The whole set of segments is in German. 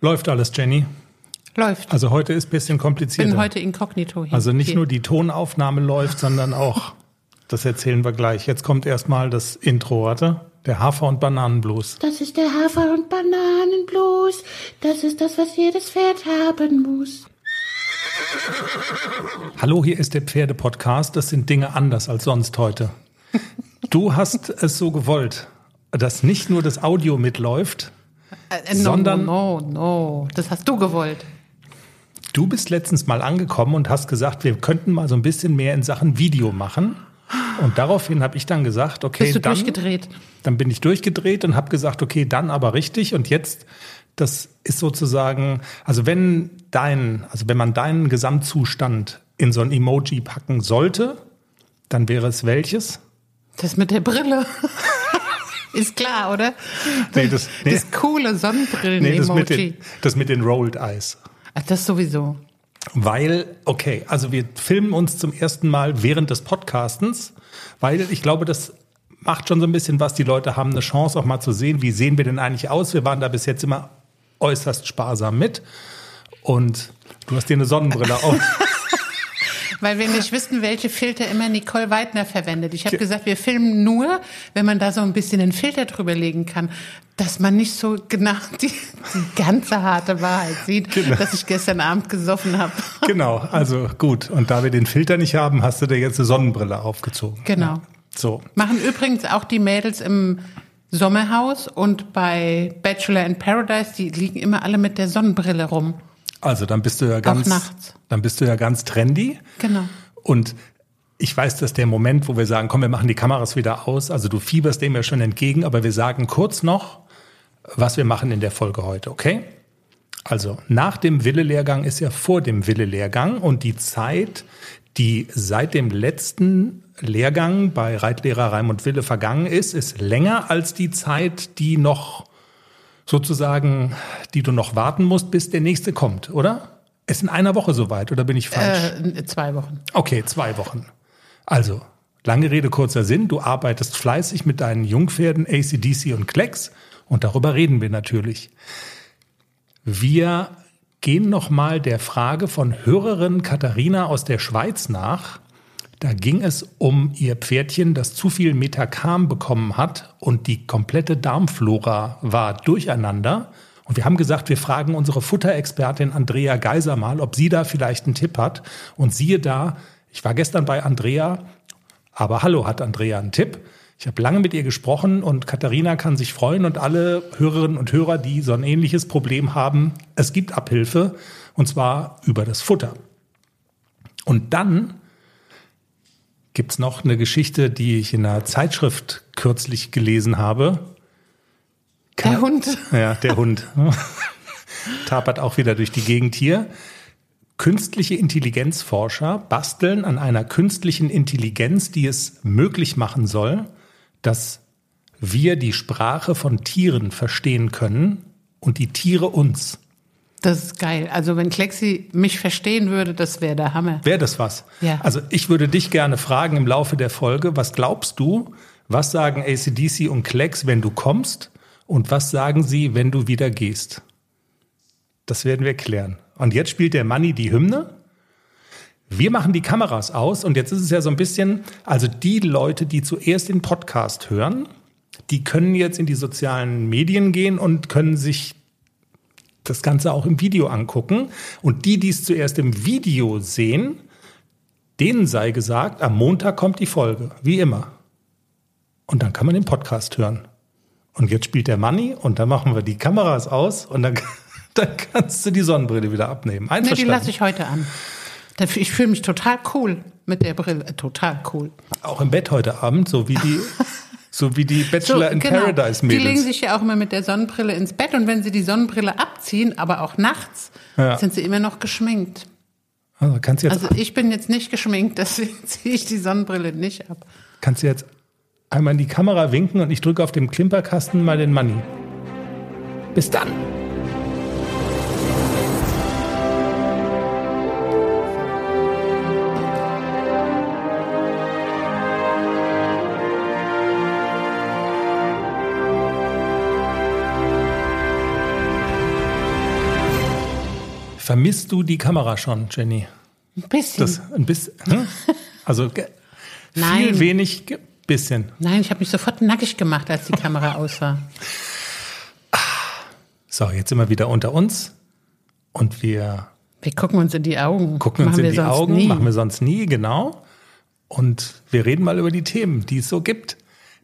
Läuft alles, Jenny? Läuft. Also heute ist ein bisschen komplizierter. bin heute inkognito hier. also nicht hier. nur die Tonaufnahme läuft, sondern auch, das erzählen wir gleich. Jetzt kommt erstmal das Intro, warte. Der Hafer- und Bananenblues. Das ist der Hafer- und Bananenblues. Das ist das, was jedes Pferd haben muss. Hallo, hier ist der Pferde-Podcast. Das sind Dinge anders als sonst heute. Du hast es so gewollt, dass nicht nur das Audio mitläuft, Äh, no, sondern- No, no, no. Das hast du gewollt. Du bist letztens mal angekommen und hast gesagt, wir könnten mal so ein bisschen mehr in Sachen Video machen. Und daraufhin habe ich dann gesagt, okay, Bist du dann, durchgedreht? dann bin ich durchgedreht und habe gesagt, okay, dann aber richtig. Und jetzt, das ist sozusagen, also wenn dein, also wenn man deinen Gesamtzustand in so ein Emoji packen sollte, dann wäre es welches? Das mit der Brille. Ist klar, oder? Nee, das- nee. das coole Nee, das, Sonnenbrillen-Emoji. mit den, das mit den Rolled Eyes. Ach, das sowieso. Weil, okay, also wir filmen uns zum ersten Mal während des Podcastens, weil ich glaube, das macht schon so ein bisschen was. Die Leute haben eine Chance auch mal zu sehen, wie sehen wir denn eigentlich aus. Wir waren da bis jetzt immer äußerst sparsam mit. Und du hast dir eine Sonnenbrille auf. Weil wir nicht wissen, welche Filter immer Nicole Weidner verwendet. Ich habe gesagt, wir filmen nur, wenn man da so ein bisschen einen Filter drüber legen kann, dass man nicht so genau die, die ganze harte Wahrheit sieht, Genau. dass ich gestern Abend gesoffen habe. genau, also gut. Und da wir den Filter nicht haben, hast du dir jetzt eine Sonnenbrille aufgezogen. Genau. So. Machen übrigens auch die Mädels im Sommerhaus und bei Bachelor in Paradise, die liegen immer alle mit der Sonnenbrille rum. Also dann bist du ja ganz, nachts. dann bist du ja ganz trendy. Genau. Und ich weiß, dass der Moment, wo wir sagen, komm, wir machen die Kameras wieder aus, also du fieberst dem ja schon entgegen, aber wir sagen kurz noch, was wir machen in der Folge heute, okay? Also nach dem Wille-Lehrgang ist ja vor dem Wille-Lehrgang und die Zeit, die seit dem letzten Lehrgang bei Reitlehrer Raimund Wille vergangen ist, ist länger als die Zeit, die noch sozusagen, die du noch warten musst, bis der nächste kommt, oder? Ist in einer Woche soweit, oder bin ich falsch? Äh, zwei Wochen. Okay, zwei Wochen. Also, lange Rede, kurzer Sinn. Du arbeitest fleißig mit deinen Jungpferden ACDC und Klecks und darüber reden wir natürlich. Wir gehen nochmal der Frage von Hörerin Katharina aus der Schweiz nach. Da ging es um ihr Pferdchen, das zu viel Metacam bekommen hat und die komplette Darmflora war durcheinander. Und wir haben gesagt, wir fragen unsere Futterexpertin Andrea Geiser mal, ob sie da vielleicht einen Tipp hat. Und siehe da, ich war gestern bei Andrea, aber hallo, hat Andrea einen Tipp? Ich habe lange mit ihr gesprochen und Katharina kann sich freuen und alle Hörerinnen und Hörer, die so ein ähnliches Problem haben, es gibt Abhilfe und zwar über das Futter. Und dann gibt's noch eine Geschichte, die ich in einer Zeitschrift kürzlich gelesen habe. Der Hund. Ja, der Hund. Tapert auch wieder durch die Gegend hier. Künstliche Intelligenzforscher basteln an einer künstlichen Intelligenz, die es möglich machen soll, dass wir die Sprache von Tieren verstehen können und die Tiere uns. Das ist geil. Also wenn Klexi mich verstehen würde, das wäre der Hammer. Wäre das was? Ja. Also ich würde dich gerne fragen im Laufe der Folge, was glaubst du, was sagen ACDC und Klecks, wenn du kommst und was sagen sie, wenn du wieder gehst? Das werden wir klären. Und jetzt spielt der Manni die Hymne. Wir machen die Kameras aus und jetzt ist es ja so ein bisschen, also die Leute, die zuerst den Podcast hören, die können jetzt in die sozialen Medien gehen und können sich das Ganze auch im Video angucken. Und die, die es zuerst im Video sehen, denen sei gesagt, am Montag kommt die Folge, wie immer. Und dann kann man den Podcast hören. Und jetzt spielt der Money und dann machen wir die Kameras aus und dann, dann kannst du die Sonnenbrille wieder abnehmen. Nee, die Einverstanden? lasse ich heute an. Ich fühle mich total cool mit der Brille. Total cool. Auch im Bett heute Abend, so wie die, so wie die Bachelor in Paradise genau. Die legen Mädels. sich ja auch immer mit der Sonnenbrille ins Bett und wenn sie die Sonnenbrille abziehen, aber auch nachts, Ja. sind sie immer noch geschminkt. Also kannst du jetzt, Also ich bin jetzt nicht geschminkt, deswegen ziehe ich die Sonnenbrille nicht ab. kannst du jetzt einmal in die Kamera winken und ich drücke auf dem Klimperkasten mal den Money. Bis dann. Vermisst du die Kamera schon, Jenny? Ein bisschen. Das ein bisschen. Hm? Also ge- viel Nein. wenig, bisschen. Nein, ich habe mich sofort nackig gemacht, als die Kamera aus war. So, jetzt sind wir wieder unter uns und wir Wir gucken uns in die Augen. gucken uns Machen in die Augen, nie. machen wir sonst nie, genau. Und wir reden mal über die Themen, die es so gibt.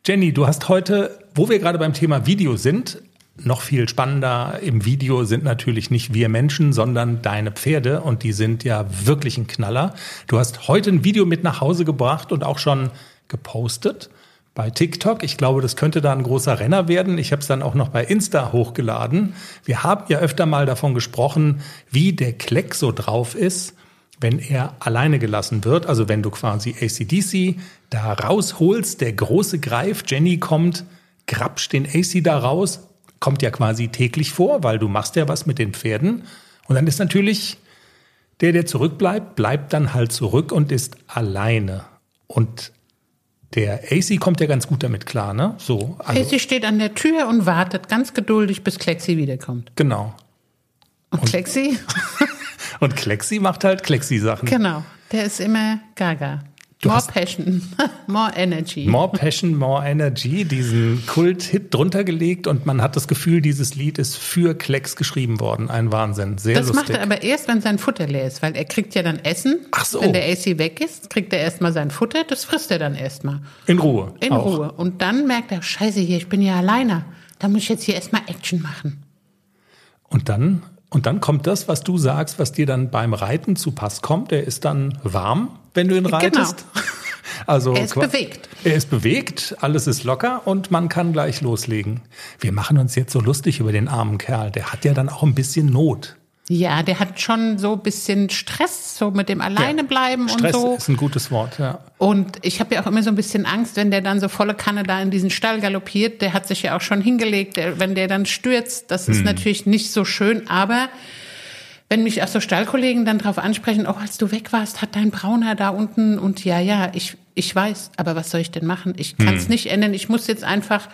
Jenny, du hast heute, wo wir gerade beim Thema Video sind, noch viel spannender im Video sind natürlich nicht wir Menschen, sondern deine Pferde und die sind ja wirklich ein Knaller. Du hast heute ein Video mit nach Hause gebracht und auch schon gepostet bei TikTok. Ich glaube, das könnte da ein großer Renner werden. Ich habe es dann auch noch bei Insta hochgeladen. Wir haben ja öfter mal davon gesprochen, wie der Kleck so drauf ist, wenn er alleine gelassen wird. Also wenn du quasi ACDC da rausholst, der große Greif, Jenny kommt, grapsch den AC da raus, kommt ja quasi täglich vor, weil du machst ja was mit den Pferden. Und dann ist natürlich der, der zurückbleibt, bleibt dann halt zurück und ist alleine. Und der AC kommt ja ganz gut damit klar, ne? So, also, Casey steht an der Tür und wartet ganz geduldig, bis Klexi wiederkommt. genau. Und, Klexi? Und Klexi macht halt Klexi-Sachen. genau. Der ist immer gaga. Du more Passion, more Energy. More Passion, More Energy, diesen Kult-Hit drunter gelegt und man hat das Gefühl, dieses Lied ist für Klecks geschrieben worden. Ein Wahnsinn. Sehr das lustig. macht er aber erst, wenn sein Futter leer ist, weil er kriegt ja dann Essen. Ach so. Wenn der AC weg ist, kriegt er erstmal sein Futter, das frisst er dann erstmal. In Ruhe. In auch. Ruhe. Und dann merkt er, scheiße hier, ich bin ja alleine. Da muss ich jetzt hier erstmal Action machen. Und dann, und dann kommt das, was du sagst, was dir dann beim Reiten zu Pass kommt. Er ist dann warm, wenn du ihn reitest. Also Er ist bewegt. Er ist bewegt, alles ist locker und man kann gleich loslegen. Wir machen uns jetzt so lustig über den armen Kerl. Der hat ja dann auch ein bisschen Not. Ja, der hat schon so ein bisschen Stress, so mit dem Alleinebleiben und Stress so. ist ein gutes Wort, ja. Und ich habe ja auch immer so ein bisschen Angst, wenn der dann so volle Kanne da in diesen Stall galoppiert. Der hat sich ja auch schon hingelegt. Der, wenn der dann stürzt, das Hm. ist natürlich nicht so schön. Aber wenn mich auch so Stallkollegen dann drauf ansprechen, oh, als du weg warst, hat dein Brauner da unten und ja, ja, ich, ich weiß, aber was soll ich denn machen? Ich kann Hm. es nicht ändern. Ich muss jetzt einfach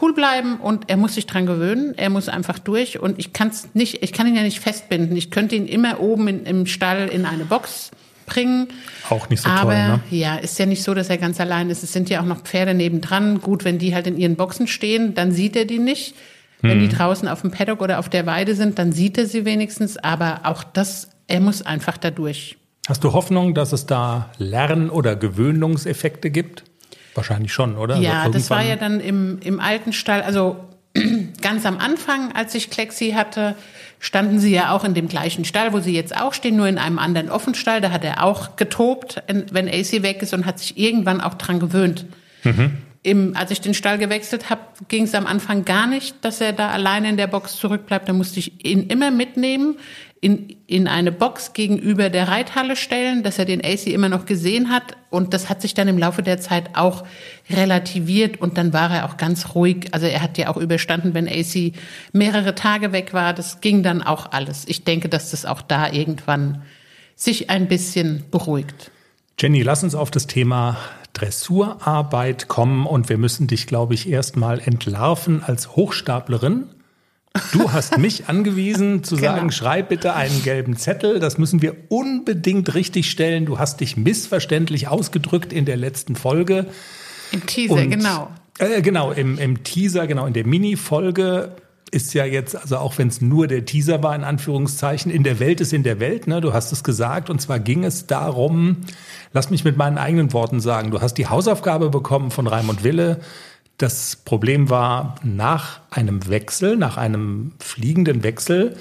cool bleiben und er muss sich dran gewöhnen. Er muss einfach durch und ich kann es nicht, ich kann ihn ja nicht festbinden. Ich könnte ihn immer oben in, im Stall in eine Box bringen. Auch nicht so Aber toll, ne? ja, ist ja nicht so, dass er ganz allein ist. Es sind ja auch noch Pferde nebendran. Gut, wenn die halt in ihren Boxen stehen, dann sieht er die nicht. Wenn Mhm. die draußen auf dem Paddock oder auf der Weide sind, dann sieht er sie wenigstens. Aber auch das, er muss einfach da durch. Hast du Hoffnung, dass es da Lern- oder Gewöhnungseffekte gibt? Wahrscheinlich schon, oder? Ja, Also das war ja dann im, im alten Stall, also ganz am Anfang, als ich Klexi hatte, standen sie ja auch in dem gleichen Stall, wo sie jetzt auch stehen, nur in einem anderen Offenstall. Da hat er auch getobt, wenn AC weg ist und hat sich irgendwann auch dran gewöhnt. Im, als ich den Stall gewechselt habe, ging es am Anfang gar nicht, dass er da alleine in der Box zurückbleibt. Da musste ich ihn immer mitnehmen, in, in eine Box gegenüber der Reithalle stellen, dass er den AC immer noch gesehen hat. Und das hat sich dann im Laufe der Zeit auch relativiert und dann war er auch ganz ruhig. Also er hat ja auch überstanden, wenn AC mehrere Tage weg war. Das ging dann auch alles. Ich denke, dass das auch da irgendwann sich ein bisschen beruhigt. Jenny, lass uns auf das Thema Dressurarbeit kommen und wir müssen dich, glaube ich, erstmal entlarven als Hochstaplerin. Du hast mich angewiesen zu Genau. sagen, schreib bitte einen gelben Zettel. Das müssen wir unbedingt richtig stellen. Du hast dich missverständlich ausgedrückt in der letzten Folge. Im Teaser, Und, genau. Äh, genau, im, im Teaser, genau, in der Mini-Folge ist ja jetzt, also auch wenn es nur der Teaser war, in Anführungszeichen, in der Welt ist in der Welt, ne? Du hast es gesagt. Und zwar ging es darum, lass mich mit meinen eigenen Worten sagen, du hast die Hausaufgabe bekommen von Raimund Wille. Das Problem war, nach einem Wechsel, nach einem fliegenden Wechsel,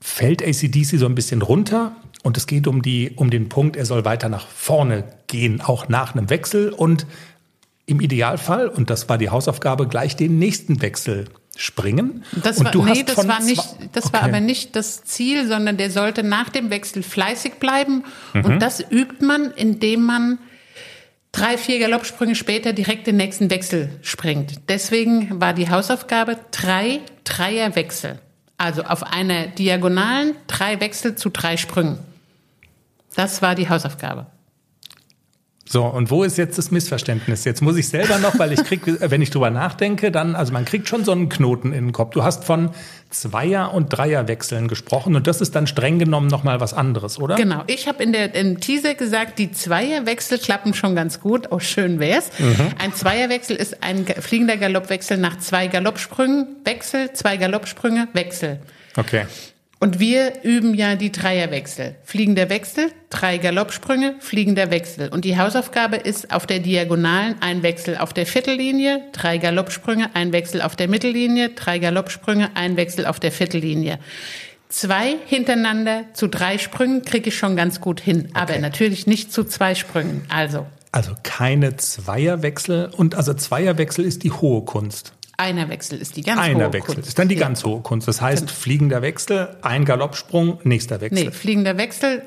fällt ACDC so ein bisschen runter und es geht um, die, um den Punkt, er soll weiter nach vorne gehen, auch nach einem Wechsel und im Idealfall, und das war die Hausaufgabe, gleich den nächsten Wechsel springen. Das und war, du nee, hast das war nicht, das war Okay. aber nicht das Ziel, sondern der sollte nach dem Wechsel fleißig bleiben. Mhm. Und das übt man, indem man drei, vier Galoppsprünge später direkt den nächsten Wechsel springt. Deswegen war die Hausaufgabe drei Dreierwechsel. Also auf einer Diagonalen drei Wechsel zu drei Sprüngen. Das war die Hausaufgabe. So, und wo ist jetzt das Missverständnis? Jetzt muss ich selber noch, weil ich krieg, wenn ich drüber nachdenke, dann, also man kriegt schon so einen Knoten in den Kopf. Du hast von Zweier- und Dreierwechseln gesprochen und das ist dann streng genommen nochmal was anderes, oder? Genau. Ich habe in der im Teaser gesagt, die Zweierwechsel klappen schon ganz gut. Oh, schön wär's. Mhm. Ein Zweierwechsel ist ein fliegender Galoppwechsel nach zwei Galoppsprüngen, Wechsel, zwei Galoppsprünge, Wechsel. Okay. Und wir üben ja die Dreierwechsel. Fliegender Wechsel, drei Galoppsprünge, fliegender Wechsel. Und die Hausaufgabe ist auf der Diagonalen ein Wechsel auf der Viertellinie, drei Galoppsprünge, ein Wechsel auf der Mittellinie, drei Galoppsprünge, ein Wechsel auf der Viertellinie. Zwei hintereinander zu drei Sprüngen kriege ich schon ganz gut hin, okay. aber natürlich nicht zu zwei Sprüngen. Also. Also keine Zweierwechsel und also Zweierwechsel ist die hohe Kunst. Einer Wechsel ist die ganz Einer hohe Wechsel Kunst. ist dann die ganz hohe Kunst. Das heißt, genau. fliegender Wechsel, ein Galoppsprung, nächster Wechsel. Nee, fliegender Wechsel,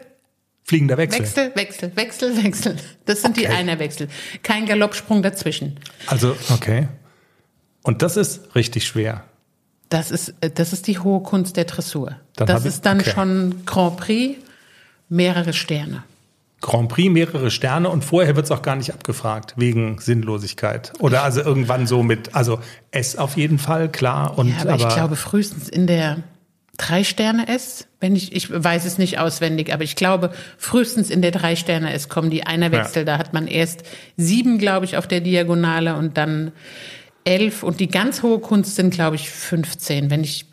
Fliegender Wechsel. Wechsel, Wechsel, Wechsel, Wechsel. Das sind okay. die Einerwechsel. Kein Galoppsprung dazwischen. Also, okay. Und das ist richtig schwer. Das ist, äh, das ist die hohe Kunst der Dressur. Dann das ist dann okay. schon Grand Prix, mehrere Sterne. Grand Prix mehrere Sterne und vorher wird es auch gar nicht abgefragt wegen Sinnlosigkeit oder also irgendwann so mit also S auf jeden Fall klar und ja, aber, aber ich glaube frühestens in der drei Sterne S, wenn ich ich weiß es nicht auswendig, aber ich glaube frühestens in der drei Sterne S kommen die Einerwechsel, ja. da hat man erst sieben glaube ich auf der Diagonale und dann elf und die ganz hohe Kunst sind, glaube ich, 15. Wenn ich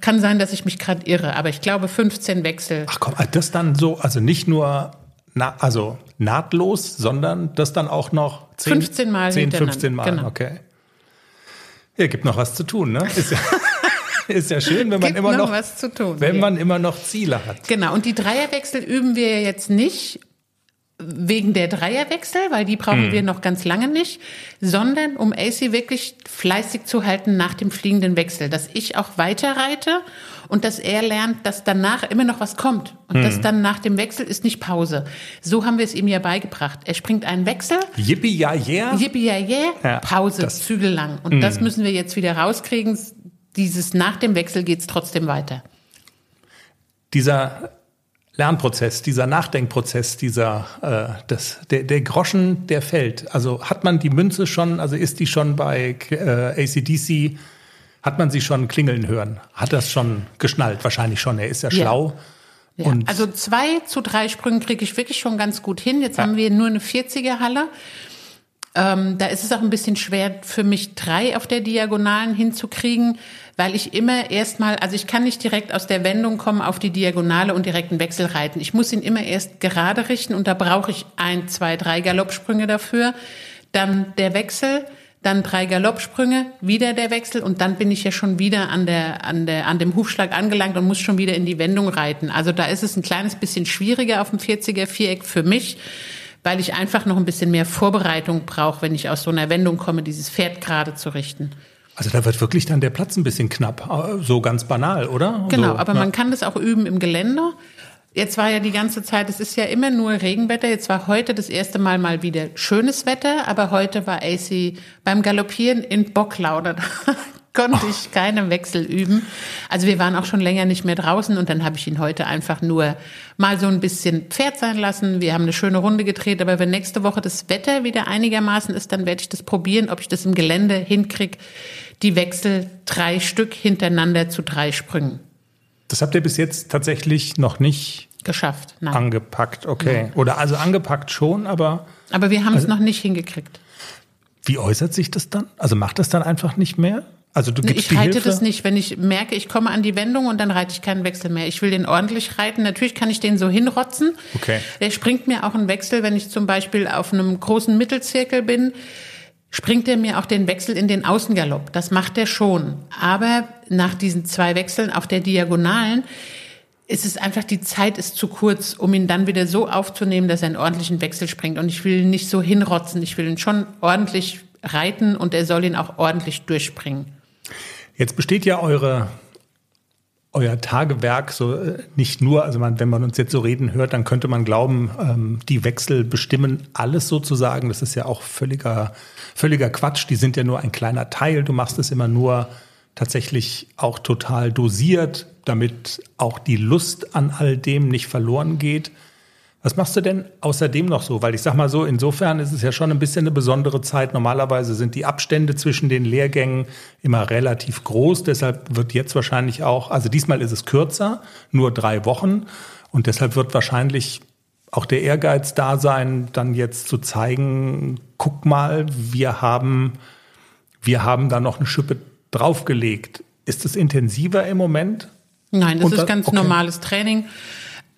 kann sein, dass ich mich gerade irre, aber ich glaube 15 Wechsel. Ach komm, das dann so, also nicht nur na, also nahtlos, sondern das dann auch noch 10, 15 Mal 10, 15 Mal, genau. okay. Ja, gibt noch was zu tun, ne? Ist ja, ist ja schön, wenn man gibt immer noch, noch was zu tun, wenn ja. man immer noch Ziele hat. Genau. Und die Dreierwechsel üben wir jetzt nicht wegen der Dreierwechsel, weil die brauchen hm. wir noch ganz lange nicht, sondern um AC wirklich fleißig zu halten nach dem fliegenden Wechsel, dass ich auch weiter reite und dass er lernt, dass danach immer noch was kommt und hm. dass dann nach dem Wechsel ist nicht Pause. So haben wir es ihm ja beigebracht. Er springt einen Wechsel. Yippie ja yeah. Yippie ja yeah. Ja, Pause, das, Zügel lang. Und hm. das müssen wir jetzt wieder rauskriegen. Dieses nach dem Wechsel geht's trotzdem weiter. Dieser Lernprozess, dieser Nachdenkprozess, dieser äh, das, der, der Groschen, der fällt. Also hat man die Münze schon, also ist die schon bei äh, ACDC, hat man sie schon klingeln hören? Hat das schon geschnallt? Wahrscheinlich schon, er ist ja, ja. schlau. Ja. also zwei zu drei Sprüngen kriege ich wirklich schon ganz gut hin. Jetzt ja. haben wir nur eine 40er Halle. Ähm, da ist es auch ein bisschen schwer für mich, drei auf der Diagonalen hinzukriegen weil ich immer erstmal, also ich kann nicht direkt aus der Wendung kommen auf die Diagonale und direkt einen Wechsel reiten. Ich muss ihn immer erst gerade richten und da brauche ich ein, zwei, drei Galoppsprünge dafür. Dann der Wechsel, dann drei Galoppsprünge, wieder der Wechsel und dann bin ich ja schon wieder an der, an der, an dem Hufschlag angelangt und muss schon wieder in die Wendung reiten. Also da ist es ein kleines bisschen schwieriger auf dem 40er Viereck für mich, weil ich einfach noch ein bisschen mehr Vorbereitung brauche, wenn ich aus so einer Wendung komme, dieses Pferd gerade zu richten. Also da wird wirklich dann der Platz ein bisschen knapp, so ganz banal, oder? Genau, so, aber ja. man kann das auch üben im Gelände. Jetzt war ja die ganze Zeit, es ist ja immer nur Regenwetter. Jetzt war heute das erste Mal mal wieder schönes Wetter, aber heute war AC beim Galoppieren in Bocklauder. konnte oh. ich keine Wechsel üben. Also wir waren auch schon länger nicht mehr draußen und dann habe ich ihn heute einfach nur mal so ein bisschen Pferd sein lassen. Wir haben eine schöne Runde gedreht, aber wenn nächste Woche das Wetter wieder einigermaßen ist, dann werde ich das probieren, ob ich das im Gelände hinkriege die Wechsel drei Stück hintereinander zu drei Sprüngen. Das habt ihr bis jetzt tatsächlich noch nicht geschafft. Nein. Angepackt, okay. Nein. Oder also angepackt schon, aber. Aber wir haben also, es noch nicht hingekriegt. Wie äußert sich das dann? Also macht das dann einfach nicht mehr? Also du gibst ich reite Hilfe? das nicht, wenn ich merke, ich komme an die Wendung und dann reite ich keinen Wechsel mehr. Ich will den ordentlich reiten. Natürlich kann ich den so hinrotzen. Okay. Der springt mir auch einen Wechsel, wenn ich zum Beispiel auf einem großen Mittelzirkel bin springt er mir auch den Wechsel in den Außengalopp. Das macht er schon. Aber nach diesen zwei Wechseln auf der Diagonalen ist es einfach, die Zeit ist zu kurz, um ihn dann wieder so aufzunehmen, dass er einen ordentlichen Wechsel springt. Und ich will ihn nicht so hinrotzen. Ich will ihn schon ordentlich reiten und er soll ihn auch ordentlich durchspringen. Jetzt besteht ja eure euer Tagewerk so äh, nicht nur, also man, wenn man uns jetzt so reden hört, dann könnte man glauben, ähm, die Wechsel bestimmen alles sozusagen. Das ist ja auch völliger, völliger Quatsch. Die sind ja nur ein kleiner Teil. Du machst es immer nur tatsächlich auch total dosiert, damit auch die Lust an all dem nicht verloren geht. Was machst du denn außerdem noch so? Weil ich sag mal so, insofern ist es ja schon ein bisschen eine besondere Zeit. Normalerweise sind die Abstände zwischen den Lehrgängen immer relativ groß. Deshalb wird jetzt wahrscheinlich auch, also diesmal ist es kürzer, nur drei Wochen. Und deshalb wird wahrscheinlich auch der Ehrgeiz da sein, dann jetzt zu zeigen, guck mal, wir haben, wir haben da noch eine Schippe draufgelegt. Ist es intensiver im Moment? Nein, das Und ist ganz okay. normales Training.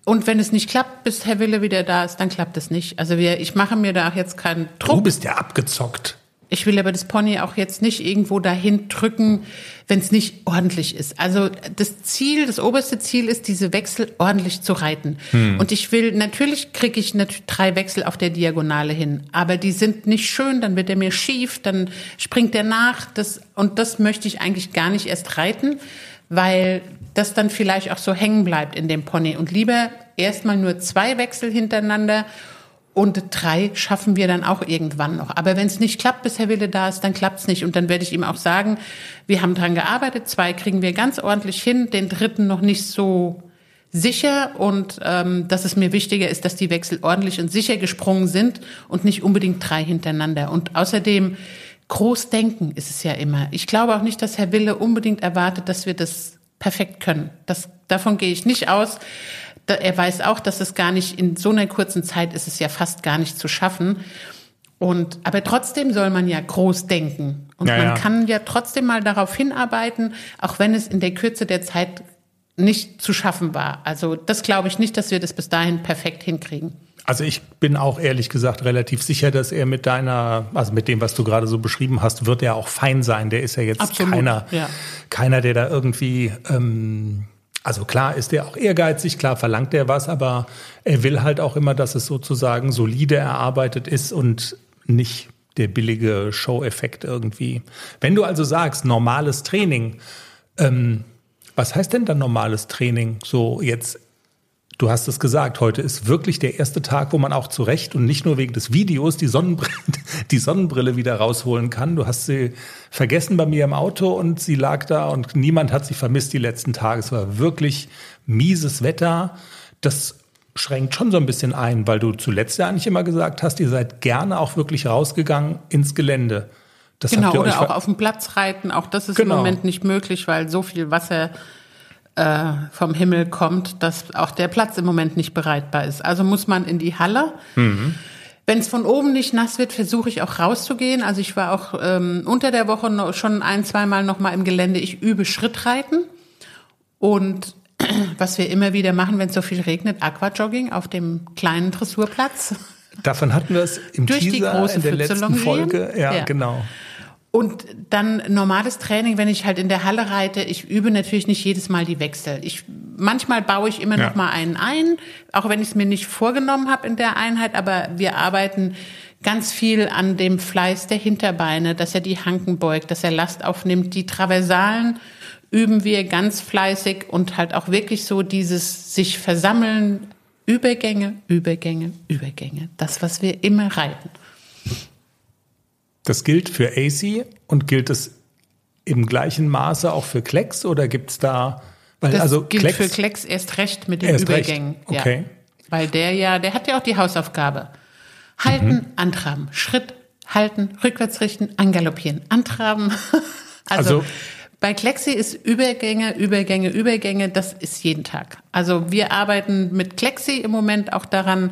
Und wenn es nicht klappt, bis Herr Wille wieder da ist, dann klappt es nicht. Also wir, ich mache mir da auch jetzt keinen Druck. Du bist ja abgezockt. Ich will aber das Pony auch jetzt nicht irgendwo dahin drücken, wenn es nicht ordentlich ist. Also das Ziel, das oberste Ziel ist, diese Wechsel ordentlich zu reiten. Hm. Und ich will, natürlich kriege ich drei Wechsel auf der Diagonale hin, aber die sind nicht schön, dann wird er mir schief, dann springt er nach. Das, und das möchte ich eigentlich gar nicht erst reiten, weil das dann vielleicht auch so hängen bleibt in dem Pony. Und lieber erstmal nur zwei Wechsel hintereinander und drei schaffen wir dann auch irgendwann noch. Aber wenn es nicht klappt, bis Herr Wille da ist, dann klappt es nicht. Und dann werde ich ihm auch sagen, wir haben dran gearbeitet, zwei kriegen wir ganz ordentlich hin, den dritten noch nicht so sicher und ähm, dass es mir wichtiger ist, dass die Wechsel ordentlich und sicher gesprungen sind und nicht unbedingt drei hintereinander. Und außerdem groß denken ist es ja immer. Ich glaube auch nicht, dass Herr Wille unbedingt erwartet, dass wir das perfekt können. Das, davon gehe ich nicht aus. Da, er weiß auch, dass es gar nicht in so einer kurzen Zeit ist es ja fast gar nicht zu schaffen. Und, aber trotzdem soll man ja groß denken. Und ja, man ja. kann ja trotzdem mal darauf hinarbeiten, auch wenn es in der Kürze der Zeit nicht zu schaffen war. Also das glaube ich nicht, dass wir das bis dahin perfekt hinkriegen. Also ich bin auch ehrlich gesagt relativ sicher, dass er mit deiner, also mit dem, was du gerade so beschrieben hast, wird er auch fein sein. Der ist ja jetzt Absolut, keiner, ja. keiner, der da irgendwie, ähm, also klar ist er auch ehrgeizig, klar verlangt er was, aber er will halt auch immer, dass es sozusagen solide erarbeitet ist und nicht der billige Show-Effekt irgendwie. Wenn du also sagst, normales Training, ähm, was heißt denn dann normales Training? So jetzt Du hast es gesagt, heute ist wirklich der erste Tag, wo man auch zu Recht und nicht nur wegen des Videos die Sonnenbrille, die Sonnenbrille wieder rausholen kann. Du hast sie vergessen bei mir im Auto und sie lag da und niemand hat sie vermisst die letzten Tage. Es war wirklich mieses Wetter. Das schränkt schon so ein bisschen ein, weil du zuletzt ja eigentlich immer gesagt hast, ihr seid gerne auch wirklich rausgegangen ins Gelände. Das genau, oder auch auf dem Platz reiten. Auch das ist genau. im Moment nicht möglich, weil so viel Wasser äh, vom Himmel kommt, dass auch der Platz im Moment nicht bereitbar ist. Also muss man in die Halle. Mhm. Wenn es von oben nicht nass wird, versuche ich auch rauszugehen. Also ich war auch ähm, unter der Woche noch, schon ein, zweimal noch mal im Gelände. Ich übe Schrittreiten und was wir immer wieder machen, wenn es so viel regnet, Aquajogging auf dem kleinen Dressurplatz. Davon hatten wir es im Durch Teaser die große in der letzten Folge. Ja, ja, genau. Und dann normales Training, wenn ich halt in der Halle reite, ich übe natürlich nicht jedes Mal die Wechsel. Ich manchmal baue ich immer ja. noch mal einen ein, auch wenn ich es mir nicht vorgenommen habe in der Einheit, aber wir arbeiten ganz viel an dem Fleiß der Hinterbeine, dass er die Hanken beugt, dass er Last aufnimmt. Die Traversalen üben wir ganz fleißig und halt auch wirklich so dieses sich versammeln, Übergänge, Übergänge, Übergänge. Das, was wir immer reiten. Das gilt für AC und gilt es im gleichen Maße auch für Klecks oder gibt es da weil das also gilt Klecks, für Klecks erst recht mit den Übergängen. Recht. Okay. Ja. Weil der ja, der hat ja auch die Hausaufgabe. Halten, mhm. antraben, Schritt, halten, rückwärts richten, angaloppieren, antraben. also, also bei Klexi ist Übergänge, Übergänge, Übergänge, das ist jeden Tag. Also wir arbeiten mit Klexi im Moment auch daran,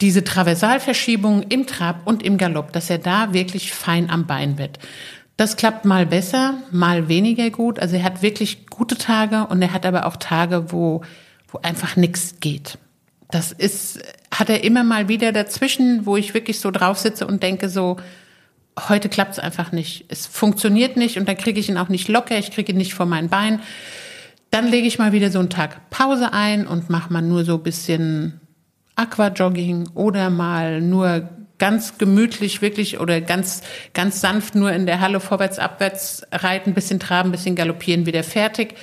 diese Traversalverschiebung im Trab und im Galopp, dass er da wirklich fein am Bein wird. Das klappt mal besser, mal weniger gut. Also er hat wirklich gute Tage und er hat aber auch Tage, wo, wo einfach nichts geht. Das ist, hat er immer mal wieder dazwischen, wo ich wirklich so drauf sitze und denke so, heute klappt es einfach nicht. Es funktioniert nicht und dann kriege ich ihn auch nicht locker, ich kriege ihn nicht vor mein Bein. Dann lege ich mal wieder so einen Tag Pause ein und mache mal nur so bisschen Aquajogging oder mal nur ganz gemütlich wirklich oder ganz, ganz sanft nur in der Halle vorwärts, abwärts reiten, bisschen traben, bisschen galoppieren, wieder fertig.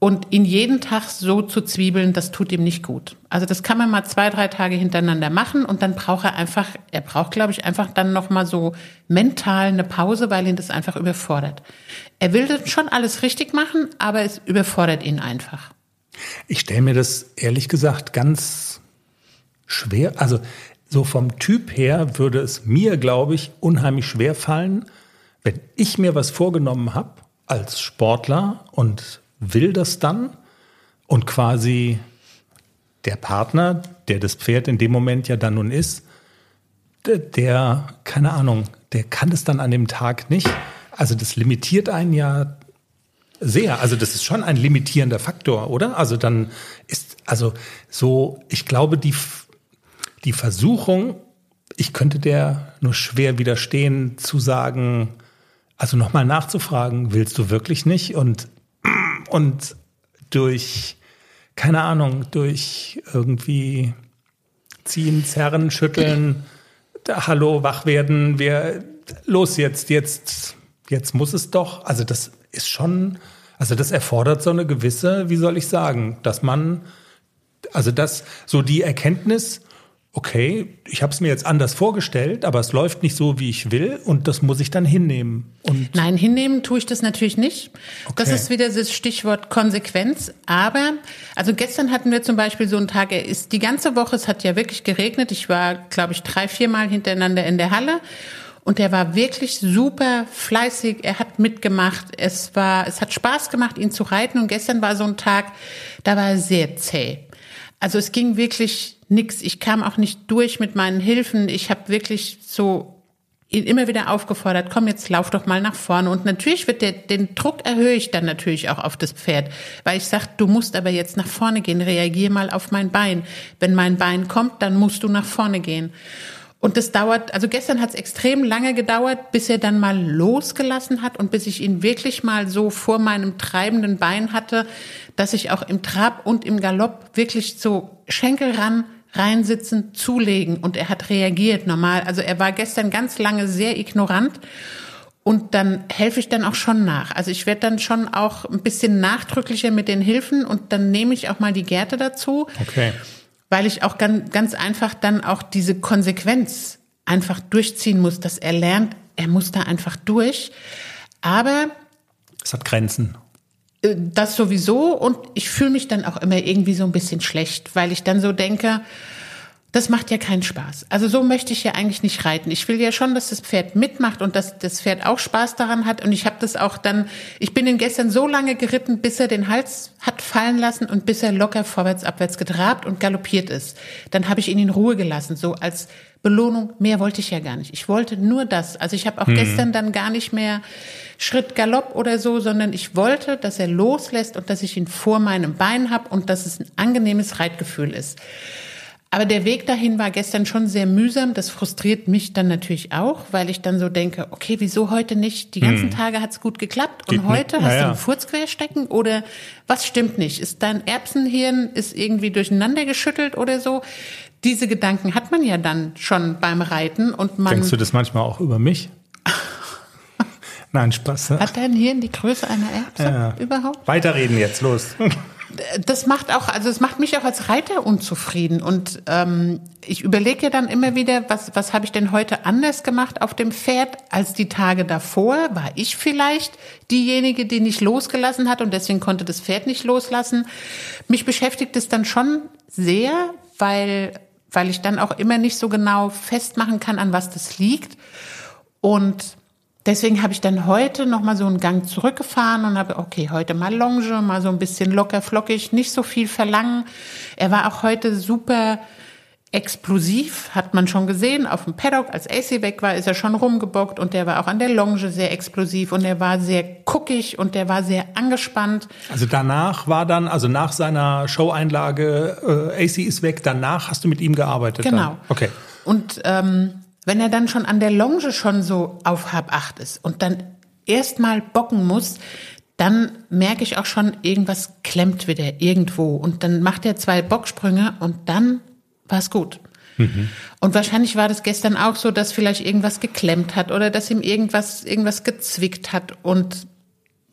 Und ihn jeden Tag so zu zwiebeln, das tut ihm nicht gut. Also das kann man mal zwei, drei Tage hintereinander machen und dann braucht er einfach, er braucht, glaube ich, einfach dann nochmal so mental eine Pause, weil ihn das einfach überfordert. Er will das schon alles richtig machen, aber es überfordert ihn einfach. Ich stelle mir das ehrlich gesagt ganz schwer, also so vom Typ her würde es mir, glaube ich, unheimlich schwer fallen, wenn ich mir was vorgenommen habe als Sportler und will das dann und quasi der Partner, der das Pferd in dem Moment ja dann nun ist, der, der keine Ahnung, der kann das dann an dem Tag nicht. Also das limitiert einen ja sehr. Also das ist schon ein limitierender Faktor, oder? Also dann ist, also so, ich glaube, die, die Versuchung, ich könnte der nur schwer widerstehen, zu sagen, also nochmal nachzufragen, willst du wirklich nicht? Und, und durch, keine Ahnung, durch irgendwie ziehen, zerren, schütteln, da, hallo, wach werden, wir, los jetzt, jetzt, jetzt muss es doch. Also das ist schon, also das erfordert so eine gewisse, wie soll ich sagen, dass man, also das, so die Erkenntnis, okay, ich habe es mir jetzt anders vorgestellt, aber es läuft nicht so, wie ich will und das muss ich dann hinnehmen. Und Nein, hinnehmen tue ich das natürlich nicht. Okay. Das ist wieder das Stichwort Konsequenz. Aber, also gestern hatten wir zum Beispiel so einen Tag, er ist die ganze Woche, es hat ja wirklich geregnet. Ich war, glaube ich, drei, vier Mal hintereinander in der Halle. Und er war wirklich super fleißig. Er hat mitgemacht. Es war, es hat Spaß gemacht, ihn zu reiten. Und gestern war so ein Tag, da war er sehr zäh. Also es ging wirklich nix. Ich kam auch nicht durch mit meinen Hilfen. Ich habe wirklich so ihn immer wieder aufgefordert, komm jetzt lauf doch mal nach vorne. Und natürlich wird der, den Druck erhöhe ich dann natürlich auch auf das Pferd, weil ich sage, du musst aber jetzt nach vorne gehen, reagier mal auf mein Bein. Wenn mein Bein kommt, dann musst du nach vorne gehen. Und das dauert, also gestern hat es extrem lange gedauert, bis er dann mal losgelassen hat und bis ich ihn wirklich mal so vor meinem treibenden Bein hatte, dass ich auch im Trab und im Galopp wirklich so Schenkel ran, reinsitzen, zulegen und er hat reagiert normal. Also er war gestern ganz lange sehr ignorant und dann helfe ich dann auch schon nach. Also ich werde dann schon auch ein bisschen nachdrücklicher mit den Hilfen und dann nehme ich auch mal die Gärte dazu. Okay weil ich auch ganz, ganz einfach dann auch diese Konsequenz einfach durchziehen muss, dass er lernt, er muss da einfach durch. Aber es hat Grenzen. Äh, das sowieso und ich fühle mich dann auch immer irgendwie so ein bisschen schlecht, weil ich dann so denke, das macht ja keinen Spaß. Also so möchte ich ja eigentlich nicht reiten. Ich will ja schon, dass das Pferd mitmacht und dass das Pferd auch Spaß daran hat. Und ich habe das auch dann, ich bin ihn gestern so lange geritten, bis er den Hals hat fallen lassen und bis er locker vorwärts, abwärts getrabt und galoppiert ist. Dann habe ich ihn in Ruhe gelassen, so als Belohnung. Mehr wollte ich ja gar nicht. Ich wollte nur das. Also ich habe auch hm. gestern dann gar nicht mehr Schritt Galopp oder so, sondern ich wollte, dass er loslässt und dass ich ihn vor meinem Bein habe und dass es ein angenehmes Reitgefühl ist. Aber der Weg dahin war gestern schon sehr mühsam. Das frustriert mich dann natürlich auch, weil ich dann so denke, okay, wieso heute nicht? Die ganzen hm. Tage hat's gut geklappt und Geht heute nicht. hast ja, du einen Furz querstecken oder was stimmt nicht? Ist dein Erbsenhirn ist irgendwie durcheinander geschüttelt oder so? Diese Gedanken hat man ja dann schon beim Reiten und man. Denkst du das manchmal auch über mich? Nein, Spaß. Hat dein Hirn die Größe einer Erbse ja. überhaupt? Weiterreden jetzt, los das macht auch, also es macht mich auch als Reiter unzufrieden. Und ähm, ich überlege dann immer wieder, was, was habe ich denn heute anders gemacht auf dem Pferd als die Tage davor? War ich vielleicht diejenige, die nicht losgelassen hat und deswegen konnte das Pferd nicht loslassen? Mich beschäftigt es dann schon sehr, weil, weil ich dann auch immer nicht so genau festmachen kann, an was das liegt. Und Deswegen habe ich dann heute noch mal so einen Gang zurückgefahren und habe, okay, heute mal Longe, mal so ein bisschen locker flockig, nicht so viel verlangen. Er war auch heute super explosiv, hat man schon gesehen. Auf dem Paddock, als AC weg war, ist er schon rumgebockt und der war auch an der Longe sehr explosiv und er war sehr guckig und der war sehr angespannt. Also danach war dann, also nach seiner Show-Einlage, äh, AC ist weg, danach hast du mit ihm gearbeitet? Genau. Dann. Okay. Und ähm, wenn er dann schon an der Longe schon so auf halb acht ist und dann erstmal bocken muss, dann merke ich auch schon, irgendwas klemmt wieder irgendwo. Und dann macht er zwei Bocksprünge und dann war es gut. Mhm. Und wahrscheinlich war das gestern auch so, dass vielleicht irgendwas geklemmt hat oder dass ihm irgendwas, irgendwas gezwickt hat. Und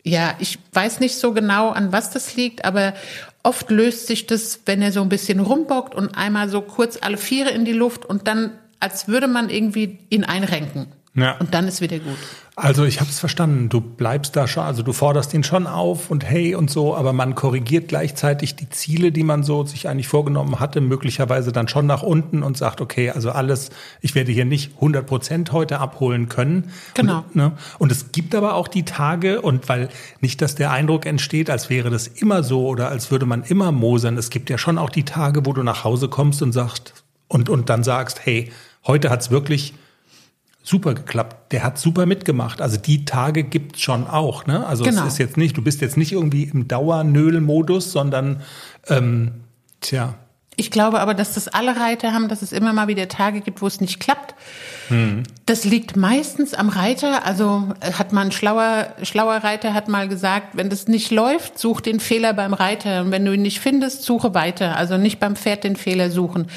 ja, ich weiß nicht so genau, an was das liegt, aber oft löst sich das, wenn er so ein bisschen rumbockt und einmal so kurz alle Viere in die Luft und dann als würde man irgendwie ihn einrenken. Ja. Und dann ist wieder gut. Also ich habe es verstanden. Du bleibst da schon, also du forderst ihn schon auf und hey und so, aber man korrigiert gleichzeitig die Ziele, die man so sich eigentlich vorgenommen hatte, möglicherweise dann schon nach unten und sagt, okay, also alles, ich werde hier nicht 100 Prozent heute abholen können. Genau. Und, ne? und es gibt aber auch die Tage und weil nicht, dass der Eindruck entsteht, als wäre das immer so oder als würde man immer mosern. Es gibt ja schon auch die Tage, wo du nach Hause kommst und sagst und und dann sagst, hey, heute hat's wirklich super geklappt. Der hat super mitgemacht. Also die Tage gibt's schon auch. Ne? Also Genau. es ist jetzt nicht, du bist jetzt nicht irgendwie im Dauernöl-Modus, sondern ähm, tja, Ich glaube aber, dass das alle Reiter haben, dass es immer mal wieder Tage gibt, wo es nicht klappt. Das liegt meistens am Reiter. Also äh, hat man schlauer, schlauer Reiter hat mal gesagt, wenn das nicht läuft, such den Fehler beim Reiter. Und wenn du ihn nicht findest, suche weiter. Also nicht beim Pferd den Fehler suchen.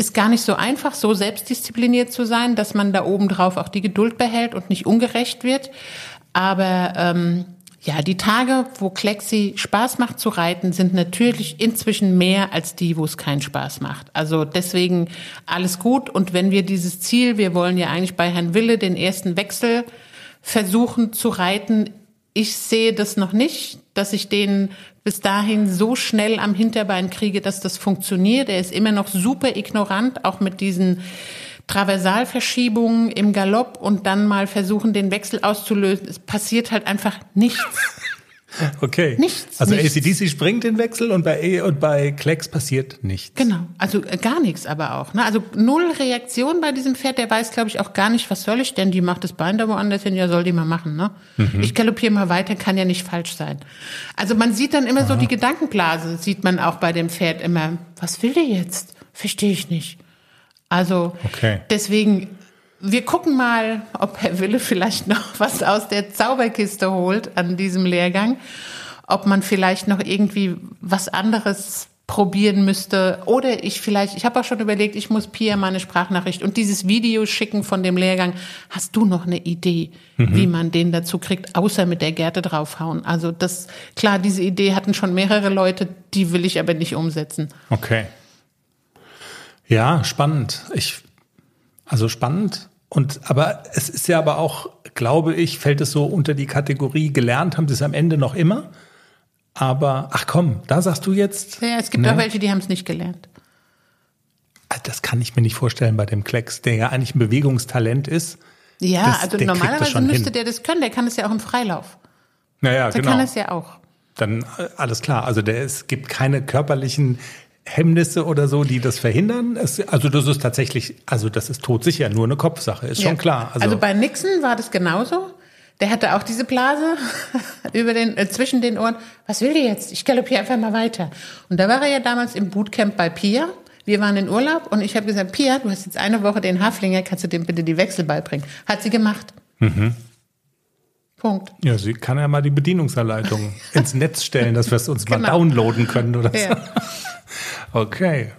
Ist gar nicht so einfach, so selbstdiszipliniert zu sein, dass man da oben drauf auch die Geduld behält und nicht ungerecht wird. Aber ähm, ja, die Tage, wo Klexi Spaß macht zu reiten, sind natürlich inzwischen mehr als die, wo es keinen Spaß macht. Also deswegen alles gut. Und wenn wir dieses Ziel, wir wollen ja eigentlich bei Herrn Wille den ersten Wechsel versuchen zu reiten. Ich sehe das noch nicht, dass ich den bis dahin so schnell am Hinterbein kriege, dass das funktioniert. Er ist immer noch super ignorant, auch mit diesen Traversalverschiebungen im Galopp und dann mal versuchen, den Wechsel auszulösen. Es passiert halt einfach nichts. okay. Nichts, Also nichts. ACDC springt den Wechsel und bei, A- und bei Klecks passiert nichts. Genau, also äh, gar nichts aber auch. Ne? Also null Reaktion bei diesem Pferd. Der weiß, glaube ich, auch gar nicht, was soll ich denn? Die macht das Bein da woanders hin, ja soll die mal machen. Ne? Ich galoppiere mal weiter, kann ja nicht falsch sein. Also man sieht dann immer so die Gedankenblase, sieht man auch bei dem Pferd immer. Was will der jetzt? Verstehe ich nicht. Also Okay. deswegen, wir gucken mal, ob Herr Wille vielleicht noch was aus der Zauberkiste holt an diesem Lehrgang. Ob man vielleicht noch irgendwie was anderes probieren müsste. Oder ich vielleicht, ich habe auch schon überlegt, ich muss Pia mal eine Sprachnachricht und dieses Video schicken von dem Lehrgang. Hast du noch eine Idee, wie man den dazu kriegt, außer mit der Gerte draufhauen? Also das, klar, diese Idee hatten schon mehrere Leute, die will ich aber nicht umsetzen. Okay. Ja, spannend. Ich, also spannend. Und, aber es ist ja aber auch, glaube ich, fällt es so unter die Kategorie gelernt haben sie es am Ende noch immer. Aber, ach komm, da sagst du jetzt. Ja, es gibt ne? auch welche, die haben es nicht gelernt. Ah, Das kann ich mir nicht vorstellen bei dem Klecks, der ja eigentlich ein Bewegungstalent ist. Ja, Das- also der normalerweise müsste hin. der das können. Der kann es ja auch im Freilauf. Naja, Der genau. kann es ja auch. Dann äh, alles klar. Also der, es gibt keine körperlichen Hemmnisse oder so, die das verhindern. Es, also das ist tatsächlich, also das ist todsicher, nur eine Kopfsache, ist schon Ja. klar. Also, bei Nixon war das genauso. Der hatte auch diese Blase über den, äh, zwischen den Ohren. Was will der jetzt? Ich galoppiere einfach mal weiter. Und da war er ja damals im Bootcamp bei Pia. Wir waren in Urlaub und ich habe gesagt, Pia, du hast jetzt eine Woche den Haflinger, kannst du dem bitte die Wechsel beibringen? Hat sie gemacht. Mhm. Punkt. Ja, sie kann ja mal die Bedienungsanleitung ins Netz stellen, dass wir es uns mal Genau. downloaden können oder so. Okay.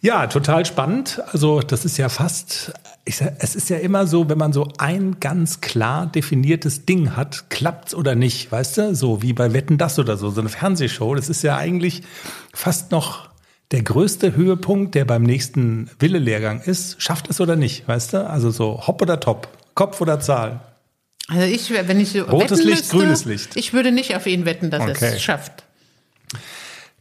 Ja, total spannend. Also das ist ja fast, ich es ist ja immer so, wenn man so ein ganz klar definiertes Ding hat, klappt's oder nicht, weißt du? So wie bei Wetten das oder so, so eine Fernsehshow. Das ist ja eigentlich fast noch der größte Höhepunkt, der beim nächsten Wille-Lehrgang ist. Schafft es oder nicht, weißt du? Also so Hopp oder Top, Kopf oder Zahl. Also ich, wenn ich so Rotes wetten Licht, müsste, grünes Licht. Ich würde nicht auf ihn wetten, dass er Okay. es schafft.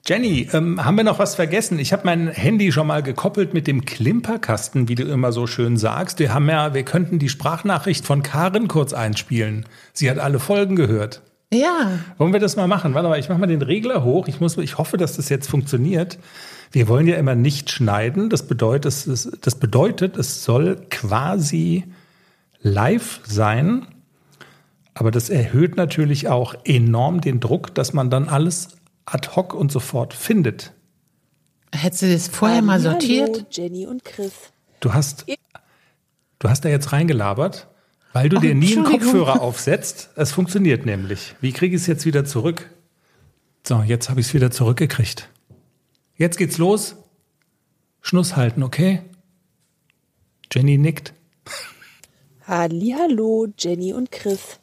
Jenny, ähm, haben wir noch was vergessen? Ich habe mein Handy schon mal gekoppelt mit dem Klimperkasten, wie du immer so schön sagst. Wir haben ja, wir könnten die Sprachnachricht von Karin kurz einspielen. Sie hat alle Folgen gehört. Ja, Wollen wir das mal machen? Warte mal, ich mache mal den Regler hoch. Ich muss, ich hoffe, dass das jetzt funktioniert. Wir wollen ja immer nicht schneiden. Das bedeutet, es, das bedeutet, es soll quasi live sein. Aber das erhöht natürlich auch enorm den Druck, dass man dann alles ad hoc und sofort findet. hättest du das vorher mal Hallo, sortiert? Jenny und Chris. Du hast, du hast da jetzt reingelabert, weil du Oh, dir nie einen. Kopfhörer aufsetzt. Es funktioniert nämlich. Wie kriege ich es jetzt wieder zurück? So, jetzt habe ich es wieder zurückgekriegt. Jetzt geht's los. Schnuss halten, okay? Jenny nickt. Hallo, Jenny und Chris.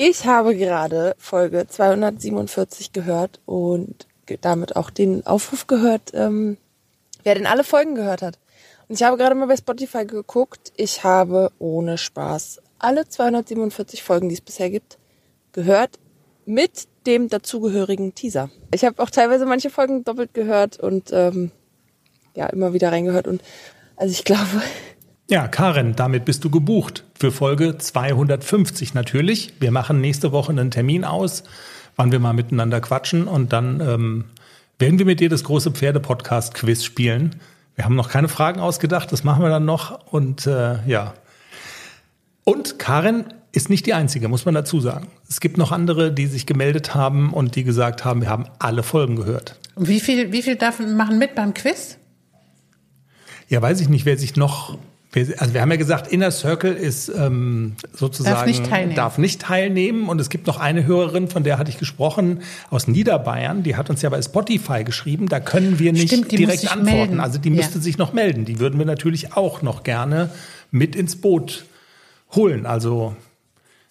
Ich habe gerade Folge 247 gehört und damit auch den Aufruf gehört, ähm, wer denn alle Folgen gehört hat. Und ich habe gerade mal bei Spotify geguckt. Ich habe ohne Spaß alle 247 Folgen, die es bisher gibt, gehört mit dem dazugehörigen Teaser. Ich habe auch teilweise manche Folgen doppelt gehört und ähm, ja, immer wieder reingehört. Und also ich glaube, Ja, Karen, damit bist du gebucht für Folge 250 natürlich. Wir machen nächste Woche einen Termin aus, wann wir mal miteinander quatschen und dann ähm, werden wir mit dir das große Pferde-Podcast-Quiz spielen. Wir haben noch keine Fragen ausgedacht, das machen wir dann noch und äh, ja. Und Karen ist nicht die einzige, muss man dazu sagen. Es gibt noch andere, die sich gemeldet haben und die gesagt haben, wir haben alle Folgen gehört. Und wie viel, wie viel darf machen mit beim Quiz? Ja, weiß ich nicht, wer sich noch. Wer- Also wir haben ja gesagt, Inner Circle ist ähm, sozusagen Darf nicht teilnehmen. darf nicht teilnehmen. Und es gibt noch eine Hörerin, von der hatte ich gesprochen, aus Niederbayern. Die hat uns ja bei Spotify geschrieben. Da können wir nicht Stimmt, direkt antworten. melden. Also die Ja. müsste sich noch melden. Die würden wir natürlich auch noch gerne mit ins Boot holen. Also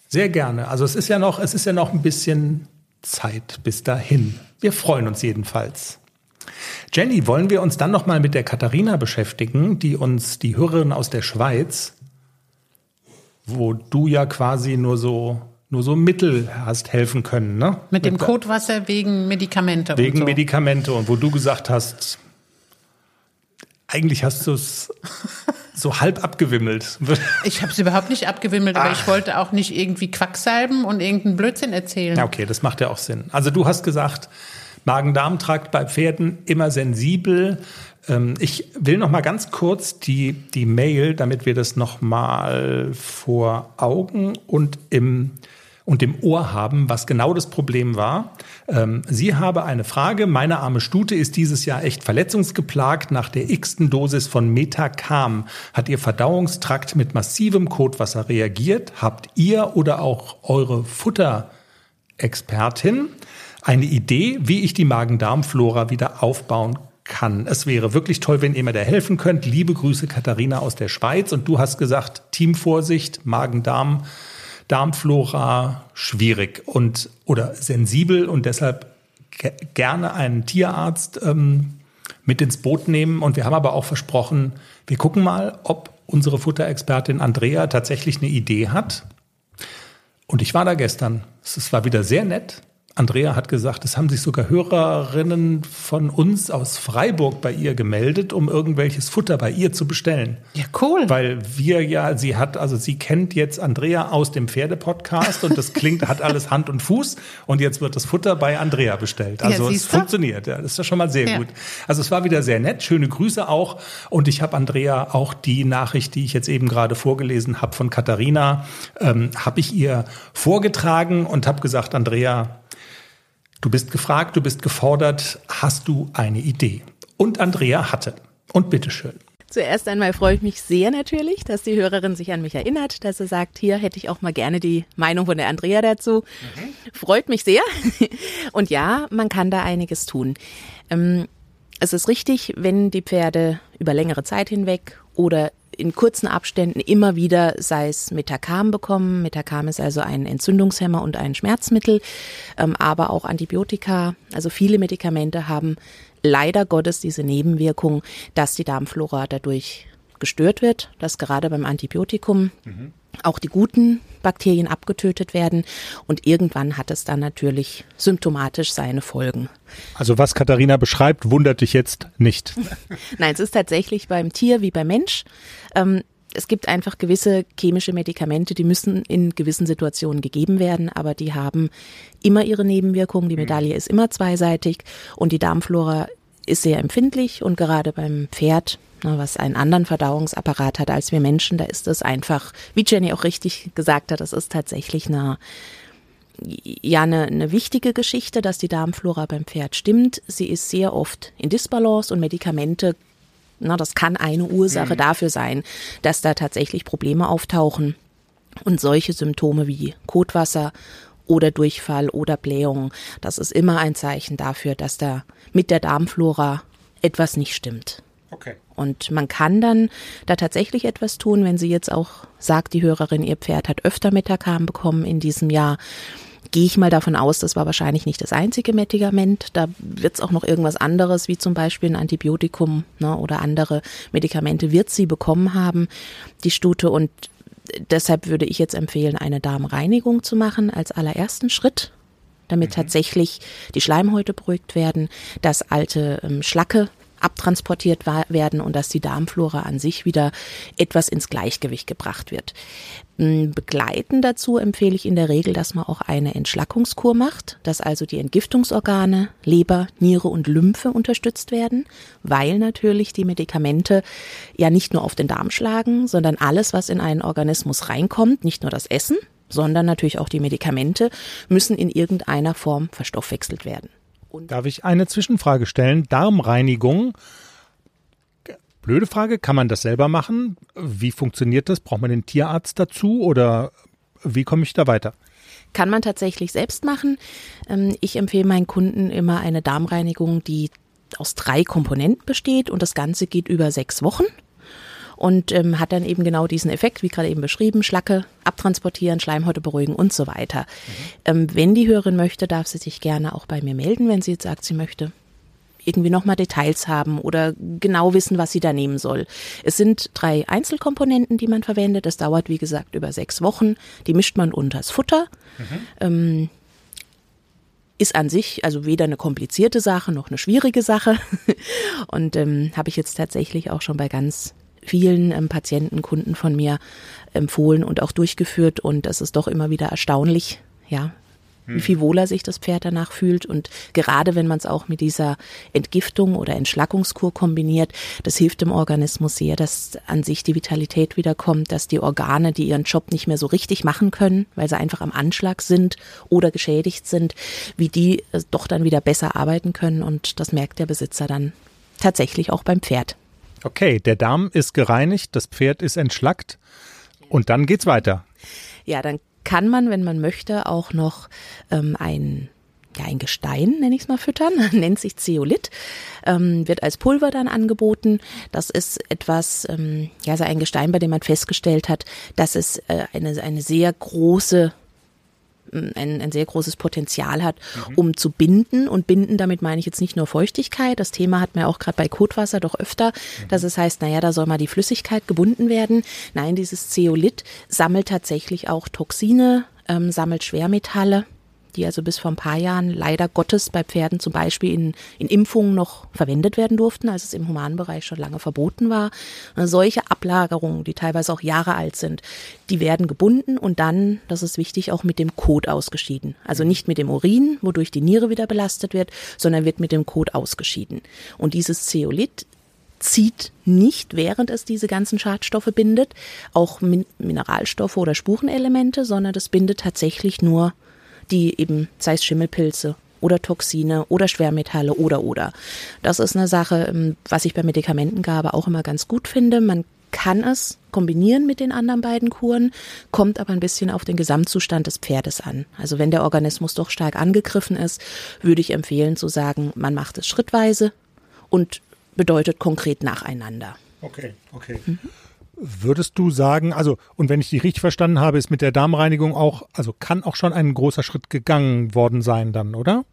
sehr gerne. Also es ist ja noch, es ist ja noch ein bisschen Zeit bis dahin. Wir freuen uns jedenfalls. Jenny, wollen wir uns dann noch mal mit der Katharina beschäftigen, die uns die Hörerin aus der Schweiz, wo du ja quasi nur so nur so Mittel hast helfen können, ne? Mit dem Kotwasser wegen Medikamente. wegen und so. Medikamente und wo du gesagt hast, eigentlich hast du es so halb abgewimmelt. Ich habe es überhaupt nicht abgewimmelt, aber ich wollte auch nicht irgendwie Quacksalben und irgendeinen Blödsinn erzählen. Ja, okay, das macht ja auch Sinn. Also du hast gesagt, Magen-Darm-Trakt bei Pferden immer sensibel. Ähm, ich will noch mal ganz kurz die, die Mail, damit wir das noch mal vor Augen und im und im Ohr haben, was genau das Problem war. Ähm, sie habe eine Frage. Meine arme Stute ist dieses Jahr echt verletzungsgeplagt. Nach der x-ten Dosis von Metacam hat ihr Verdauungstrakt mit massivem Kotwasser reagiert. Habt ihr oder auch eure Futterexpertin eine Idee, wie ich die Magen-Darm-Flora wieder aufbauen kann? Es wäre wirklich toll, wenn ihr mir da helfen könnt. Liebe Grüße, Katharina aus der Schweiz. Und du hast gesagt, Teamvorsicht, Magen-Darm. Darmflora schwierig und oder sensibel und deshalb ge gerne einen Tierarzt ähm, mit ins Boot nehmen. Und wir haben aber auch versprochen, wir gucken mal, ob unsere Futterexpertin Andrea tatsächlich eine Idee hat. Und ich war da gestern. Es war wieder sehr nett. Andrea hat gesagt, es haben sich sogar Hörerinnen von uns aus Freiburg bei ihr gemeldet, um irgendwelches Futter bei ihr zu bestellen. Ja, cool. Weil wir ja, sie hat, also sie kennt jetzt Andrea aus dem Pferdepodcast und das klingt, hat alles Hand und Fuß und jetzt wird das Futter bei Andrea bestellt. Also es siehst du? funktioniert, ja, das ist ja schon mal sehr Ja. gut. Also es war wieder sehr nett, schöne Grüße auch und ich habe Andrea auch die Nachricht, die ich jetzt eben gerade vorgelesen habe von Katharina, ähm, habe ich ihr vorgetragen und habe gesagt, Andrea, Du bist gefragt, du bist gefordert, hast du eine Idee? Und Andrea hatte. Und bitteschön. Zuerst einmal freue ich mich sehr natürlich, dass die Hörerin sich an mich erinnert, dass sie sagt, hier hätte ich auch mal gerne die Meinung von der Andrea dazu. Freut mich sehr. Und ja, man kann da einiges tun. Ähm, es ist richtig, wenn die Pferde über längere Zeit hinweg oder in kurzen Abständen immer wieder, sei es Metacam bekommen. Metacam ist also ein Entzündungshemmer und ein Schmerzmittel, ähm, aber auch Antibiotika. Also viele Medikamente haben leider Gottes diese Nebenwirkung, dass die Darmflora dadurch gestört wird, dass gerade beim Antibiotikum auch die guten Bakterien abgetötet werden und irgendwann hat es dann natürlich symptomatisch seine Folgen. Also was Katharina beschreibt, wundert dich jetzt nicht. Nein, es ist tatsächlich beim Tier wie beim Mensch. Ähm, es gibt einfach gewisse chemische Medikamente, die müssen in gewissen Situationen gegeben werden, aber die haben immer ihre Nebenwirkungen. Die Medaille ist immer zweiseitig und die Darmflora ist sehr empfindlich und gerade beim Pferd, was einen anderen Verdauungsapparat hat als wir Menschen, da ist es einfach, wie Jenny auch richtig gesagt hat, das ist tatsächlich eine ja eine, eine wichtige Geschichte, dass die Darmflora beim Pferd stimmt. Sie ist sehr oft in Disbalance und Medikamente, na, das kann eine Ursache dafür sein, dass da tatsächlich Probleme auftauchen. Und solche Symptome wie Kotwasser oder Durchfall oder Blähung, das ist immer ein Zeichen dafür, dass da mit der Darmflora etwas nicht stimmt. Okay. Und man kann dann da tatsächlich etwas tun, wenn sie jetzt auch sagt, die Hörerin, ihr Pferd hat öfter Metacam bekommen in diesem Jahr, gehe ich mal davon aus, das war wahrscheinlich nicht das einzige Medikament. Da wird es auch noch irgendwas anderes, wie zum Beispiel ein Antibiotikum ne, oder andere Medikamente wird sie bekommen haben, die Stute. Und deshalb würde ich jetzt empfehlen, eine Darmreinigung zu machen als allerersten Schritt damit mhm. tatsächlich die Schleimhäute beruhigt werden, dass alte ähm, Schlacke abtransportiert werden und dass die Darmflora an sich wieder etwas ins Gleichgewicht gebracht wird. Begleiten dazu empfehle ich in der Regel, dass man auch eine Entschlackungskur macht, dass also die Entgiftungsorgane, Leber, Niere und Lymphe unterstützt werden, weil natürlich die Medikamente ja nicht nur auf den Darm schlagen, sondern alles, was in einen Organismus reinkommt, nicht nur das Essen, sondern natürlich auch die Medikamente, müssen in irgendeiner Form verstoffwechselt werden. Und Darf ich eine Zwischenfrage stellen? Darmreinigung. Blöde Frage, kann man das selber machen? Wie funktioniert das? Braucht man den Tierarzt dazu oder wie komme ich da weiter? Kann man tatsächlich selbst machen. Ähm, ich empfehle meinen Kunden immer eine Darmreinigung, die aus drei Komponenten besteht und das Ganze geht über sechs Wochen und ähm, hat dann eben genau diesen Effekt, wie gerade eben beschrieben, Schlacke abtransportieren, Schleimhäute beruhigen und so weiter. Mhm. Ähm, wenn die Hörerin möchte, darf sie sich gerne auch bei mir melden, wenn sie jetzt sagt, sie möchte irgendwie nochmal Details haben oder genau wissen, was sie da nehmen soll. Es sind drei Einzelkomponenten, die man verwendet. Das dauert, wie gesagt, über sechs Wochen. Die mischt man unters Futter. Mhm. Ähm, ist an sich also weder eine komplizierte Sache noch eine schwierige Sache. Und ähm, habe ich jetzt tatsächlich auch schon bei ganz vielen ähm, Patienten, Kunden von mir empfohlen und auch durchgeführt. Und das ist doch immer wieder erstaunlich, ja, wie hm. viel wohler sich das Pferd danach fühlt. Und gerade wenn man es auch mit dieser Entgiftung oder Entschlackungskur kombiniert, das hilft dem Organismus sehr, dass an sich die Vitalität wiederkommt, dass die Organe, die ihren Job nicht mehr so richtig machen können, weil sie einfach am Anschlag sind oder geschädigt sind, wie die äh, doch dann wieder besser arbeiten können. Und das merkt der Besitzer dann tatsächlich auch beim Pferd. Okay, der Darm ist gereinigt, das Pferd ist entschlackt und dann geht's weiter. Ja, dann kann man, wenn man möchte, auch noch ähm, ein ja, ein Gestein, nenne ich es mal, füttern, nennt sich Zeolit, ähm, wird als Pulver dann angeboten. Das ist etwas, ähm, ja, so ein Gestein, bei dem man festgestellt hat, dass es äh, eine, eine sehr große ein, ein sehr großes Potenzial hat, mhm. um zu binden. Und binden, damit meine ich jetzt nicht nur Feuchtigkeit. Das Thema hat man auch gerade bei Kotwasser doch öfter, mhm. dass es heißt, naja, da soll mal die Flüssigkeit gebunden werden. Nein, dieses Zeolit sammelt tatsächlich auch Toxine, ähm, sammelt Schwermetalle die also bis vor ein paar Jahren leider Gottes bei Pferden zum Beispiel in, in Impfungen noch verwendet werden durften, als es im Humanbereich schon lange verboten war. solche Ablagerungen, die teilweise auch Jahre alt sind, die werden gebunden und dann, das ist wichtig, auch mit dem Kot ausgeschieden. Also nicht mit dem Urin, wodurch die Niere wieder belastet wird, sondern wird mit dem Kot ausgeschieden. Und dieses Zeolit zieht nicht, während es diese ganzen Schadstoffe bindet, auch Mineralstoffe oder Spurenelemente, sondern das bindet tatsächlich nur die eben, sei es Schimmelpilze oder Toxine oder Schwermetalle oder oder. Das ist eine Sache, ähm, was ich bei Medikamentengabe auch immer ganz gut finde. Man kann es kombinieren mit den anderen beiden Kuren, kommt aber ein bisschen auf den Gesamtzustand des Pferdes an. Also wenn der Organismus doch stark angegriffen ist, würde ich empfehlen zu sagen, man macht es schrittweise und bedeutet konkret nacheinander. Okay, okay. Mhm. Würdest du sagen, also, und wenn ich dich richtig verstanden habe, ist mit der Darmreinigung auch, also kann auch schon ein großer Schritt gegangen worden sein dann, oder?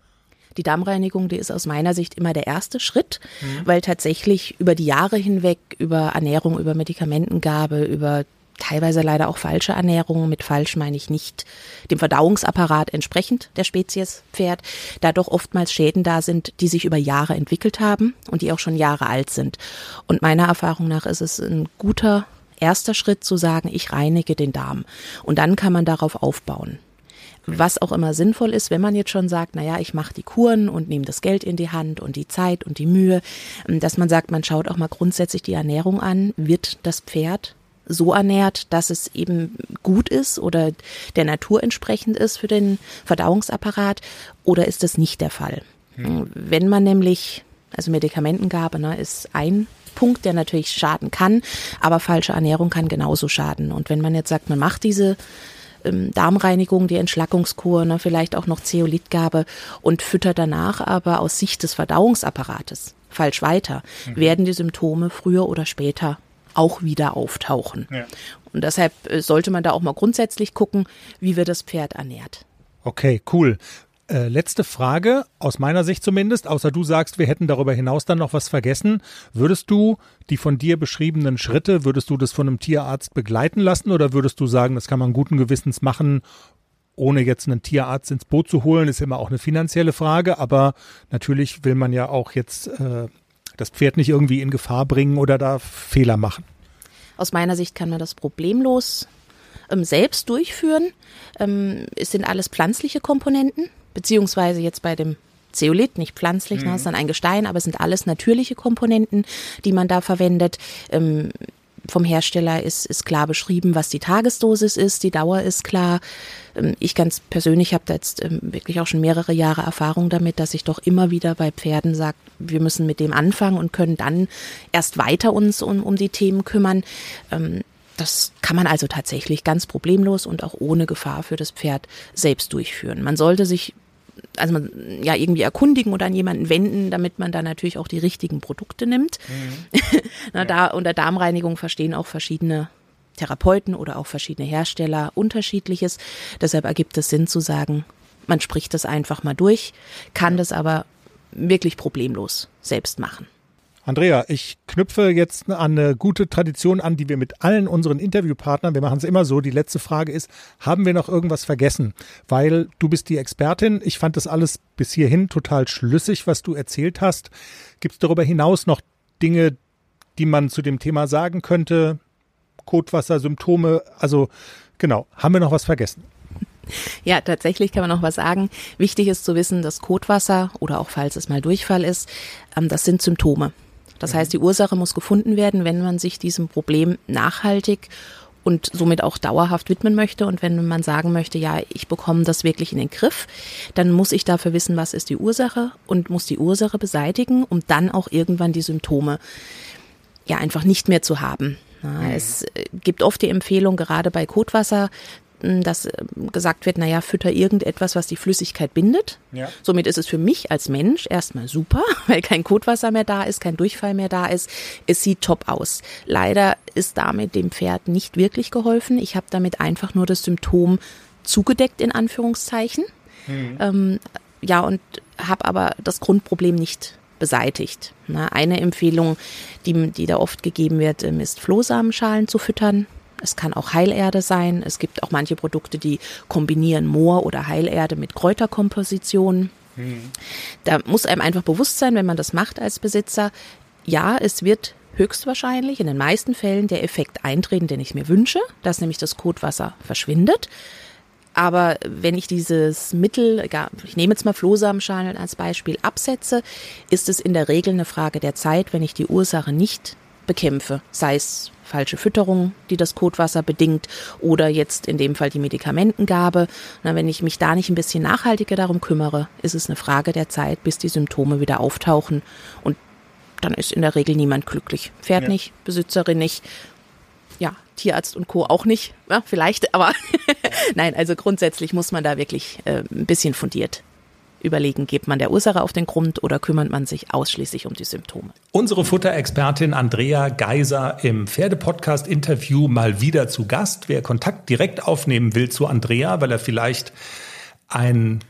Die Darmreinigung, die ist aus meiner Sicht immer der erste Schritt, mhm. weil tatsächlich über die Jahre hinweg, über Ernährung, über Medikamentengabe, über teilweise leider auch falsche Ernährung. Mit falsch meine ich nicht dem Verdauungsapparat entsprechend der Spezies Pferd, da doch oftmals Schäden da sind, die sich über Jahre entwickelt haben und die auch schon Jahre alt sind. Und meiner Erfahrung nach ist es ein guter erster Schritt zu sagen, ich reinige den Darm. Und dann kann man darauf aufbauen. Was auch immer sinnvoll ist, wenn man jetzt schon sagt, naja, ich mache die Kuren und nehme das Geld in die Hand und die Zeit und die Mühe, dass man sagt, man schaut auch mal grundsätzlich die Ernährung an. Wird das Pferd so ernährt, dass es eben gut ist oder der Natur entsprechend ist für den Verdauungsapparat oder ist das nicht der Fall? Hm. Wenn man nämlich, also Medikamentengabe ne, ist ein Punkt, der natürlich schaden kann, aber falsche Ernährung kann genauso schaden. Und wenn man jetzt sagt, man macht diese ähm, Darmreinigung, die Entschlackungskur, ne, vielleicht auch noch Zeolitgabe und füttert danach aber aus Sicht des Verdauungsapparates falsch weiter, mhm. werden die Symptome früher oder später auch wieder auftauchen. Ja. Und deshalb äh, sollte man da auch mal grundsätzlich gucken, wie wird das Pferd ernährt. Okay, cool. Äh, letzte Frage, aus meiner Sicht zumindest, außer du sagst, wir hätten darüber hinaus dann noch was vergessen. Würdest du die von dir beschriebenen Schritte, würdest du das von einem Tierarzt begleiten lassen oder würdest du sagen, das kann man guten Gewissens machen, ohne jetzt einen Tierarzt ins Boot zu holen, ist immer auch eine finanzielle Frage, aber natürlich will man ja auch jetzt äh, das Pferd nicht irgendwie in Gefahr bringen oder da Fehler machen. Aus meiner Sicht kann man das problemlos ähm, selbst durchführen. Ähm, es sind alles pflanzliche Komponenten, beziehungsweise jetzt bei dem Zeolit, nicht pflanzlich, mhm. ne, ist dann ein Gestein, aber es sind alles natürliche Komponenten, die man da verwendet. Ähm, vom Hersteller ist, ist klar beschrieben, was die Tagesdosis ist, die Dauer ist klar. Ähm, ich ganz persönlich habe da jetzt ähm, wirklich auch schon mehrere Jahre Erfahrung damit, dass ich doch immer wieder bei Pferden sage, wir müssen mit dem anfangen und können dann erst weiter uns um, um die Themen kümmern. Ähm, das kann man also tatsächlich ganz problemlos und auch ohne Gefahr für das Pferd selbst durchführen. Man sollte sich also man, ja irgendwie erkundigen oder an jemanden wenden, damit man da natürlich auch die richtigen Produkte nimmt. Mhm. Na, ja. da unter Darmreinigung verstehen auch verschiedene Therapeuten oder auch verschiedene Hersteller unterschiedliches. Deshalb ergibt es Sinn zu sagen, man spricht das einfach mal durch, kann das aber wirklich problemlos selbst machen. Andrea, ich knüpfe jetzt an eine gute Tradition an, die wir mit allen unseren Interviewpartnern, wir machen es immer so, die letzte Frage ist, haben wir noch irgendwas vergessen? Weil du bist die Expertin, ich fand das alles bis hierhin total schlüssig, was du erzählt hast. Gibt es darüber hinaus noch Dinge, die man zu dem Thema sagen könnte? Kotwasser, Symptome, also genau, haben wir noch was vergessen? Ja, tatsächlich kann man noch was sagen. Wichtig ist zu wissen, dass Kotwasser oder auch falls es mal Durchfall ist, ähm, das sind Symptome. Das heißt, die Ursache muss gefunden werden, wenn man sich diesem Problem nachhaltig und somit auch dauerhaft widmen möchte. Und wenn man sagen möchte, ja, ich bekomme das wirklich in den Griff, dann muss ich dafür wissen, was ist die Ursache und muss die Ursache beseitigen, um dann auch irgendwann die Symptome ja einfach nicht mehr zu haben. Es äh, gibt oft die Empfehlung, gerade bei Kotwasser, dass ähm, gesagt wird, naja, fütter irgendetwas, was die Flüssigkeit bindet. Ja. Somit ist es für mich als Mensch erstmal super, weil kein Kotwasser mehr da ist, kein Durchfall mehr da ist. Es sieht top aus. Leider ist damit dem Pferd nicht wirklich geholfen. Ich habe damit einfach nur das Symptom zugedeckt, in Anführungszeichen. Mhm. Ähm, ja, und habe aber das Grundproblem nicht beseitigt. Eine Empfehlung, die, die da oft gegeben wird, ähm, ist Flohsamenschalen zu füttern. Es kann auch Heilerde sein. Es gibt auch manche Produkte, die kombinieren Moor oder Heilerde mit Kräuterkompositionen. Da muss einem einfach bewusst sein, wenn man das macht als Besitzer, ja, es wird höchstwahrscheinlich in den meisten Fällen der Effekt eintreten, den ich mir wünsche, dass nämlich das Kotwasser verschwindet. Aber wenn ich dieses Mittel, ich nehme jetzt mal Flohsamenschalen als Beispiel, absetze, ist es in der Regel eine Frage der Zeit, wenn ich die Ursache nicht bekämpfe, sei es falsche Fütterung, die das Kotwasser bedingt oder jetzt in dem Fall die Medikamentengabe. Na, wenn ich mich da nicht ein bisschen nachhaltiger darum kümmere, ist es eine Frage der Zeit, bis die Symptome wieder auftauchen und dann ist in der Regel niemand glücklich. Pferd ja. nicht, Besitzerin nicht, ja, Tierarzt und Co. auch nicht, ja, vielleicht, aber nein, also grundsätzlich muss man da wirklich äh, ein bisschen fundiert überlegen, geht man der Ursache auf den Grund oder kümmert man sich ausschließlich um die Symptome. Unsere Futterexpertin Andrea Geiser im Pferdepodcast-Interview mal wieder zu Gast. Wer Kontakt direkt aufnehmen will zu Andrea, weil er vielleicht ein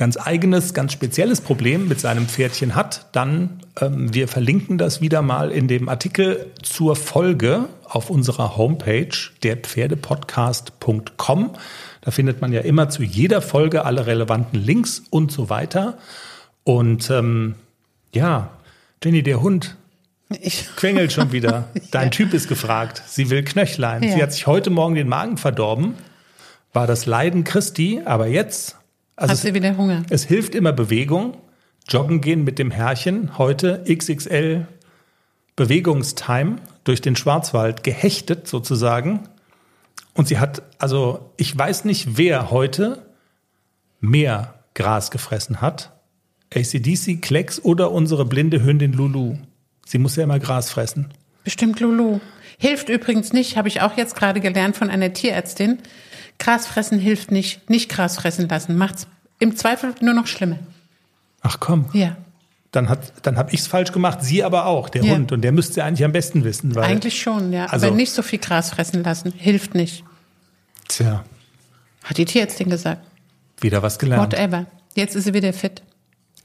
ganz eigenes, ganz spezielles Problem mit seinem Pferdchen hat, dann ähm, wir verlinken das wieder mal in dem Artikel zur Folge auf unserer Homepage derpferdepodcast.com. Da findet man ja immer zu jeder Folge alle relevanten Links und so weiter. Und ähm, ja, Jenny, der Hund ich. quengelt schon wieder. Dein ja. Typ ist gefragt. Sie will Knöchlein. Ja. Sie hat sich heute Morgen den Magen verdorben. War das Leiden Christi, aber jetzt. Also hat sie wieder Hunger. Es hilft immer Bewegung. Joggen gehen mit dem Herrchen. Heute XXL Bewegungstime durch den Schwarzwald gehechtet sozusagen. Und sie hat, also ich weiß nicht, wer heute mehr Gras gefressen hat. ACDC, Klecks oder unsere blinde Hündin Lulu. Sie muss ja immer Gras fressen. Bestimmt Lulu. Hilft übrigens nicht, habe ich auch jetzt gerade gelernt von einer Tierärztin. Gras fressen hilft nicht. Nicht Gras fressen lassen. Macht's im Zweifel nur noch schlimmer. Ach komm. Ja. Dann hat, dann habe ich es falsch gemacht. Sie aber auch, der ja. Hund. Und der müsste eigentlich am besten wissen, weil. Eigentlich schon, ja. Also, aber nicht so viel Gras fressen lassen. Hilft nicht. Tja. Hat die Tierärztin gesagt. Wieder was gelernt. Whatever. Jetzt ist sie wieder fit.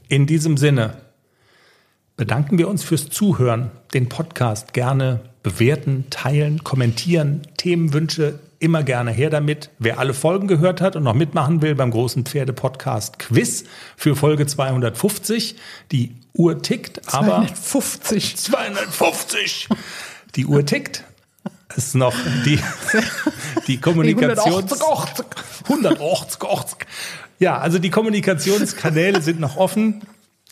In diesem Sinne bedanken wir uns fürs Zuhören. Den Podcast gerne bewerten, teilen, kommentieren, Themenwünsche immer gerne her damit. Wer alle Folgen gehört hat und noch mitmachen will beim großen Pferde-Podcast Quiz für Folge 250. Die Uhr tickt, aber 250. 250. Die Uhr tickt. Ist noch die, die Kommunikations... 180, 180, 80. Ja, also die Kommunikationskanäle sind noch offen.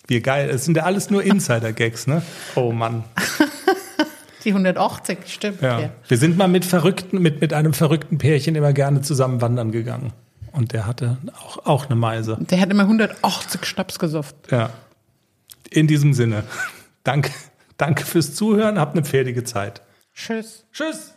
Wie geil. Es sind ja alles nur Insider-Gags, ne? Oh Mann. Die 180, stimmt. Ja. Ja. Wir sind mal mit verrückten, mit, mit einem verrückten Pärchen immer gerne zusammen wandern gegangen. Und der hatte auch, auch eine Meise. Der hat immer 180 Schnaps gesofft. Ja. In diesem Sinne. Danke, danke fürs Zuhören. Habt eine pferdige Zeit. Tschüss. Tschüss.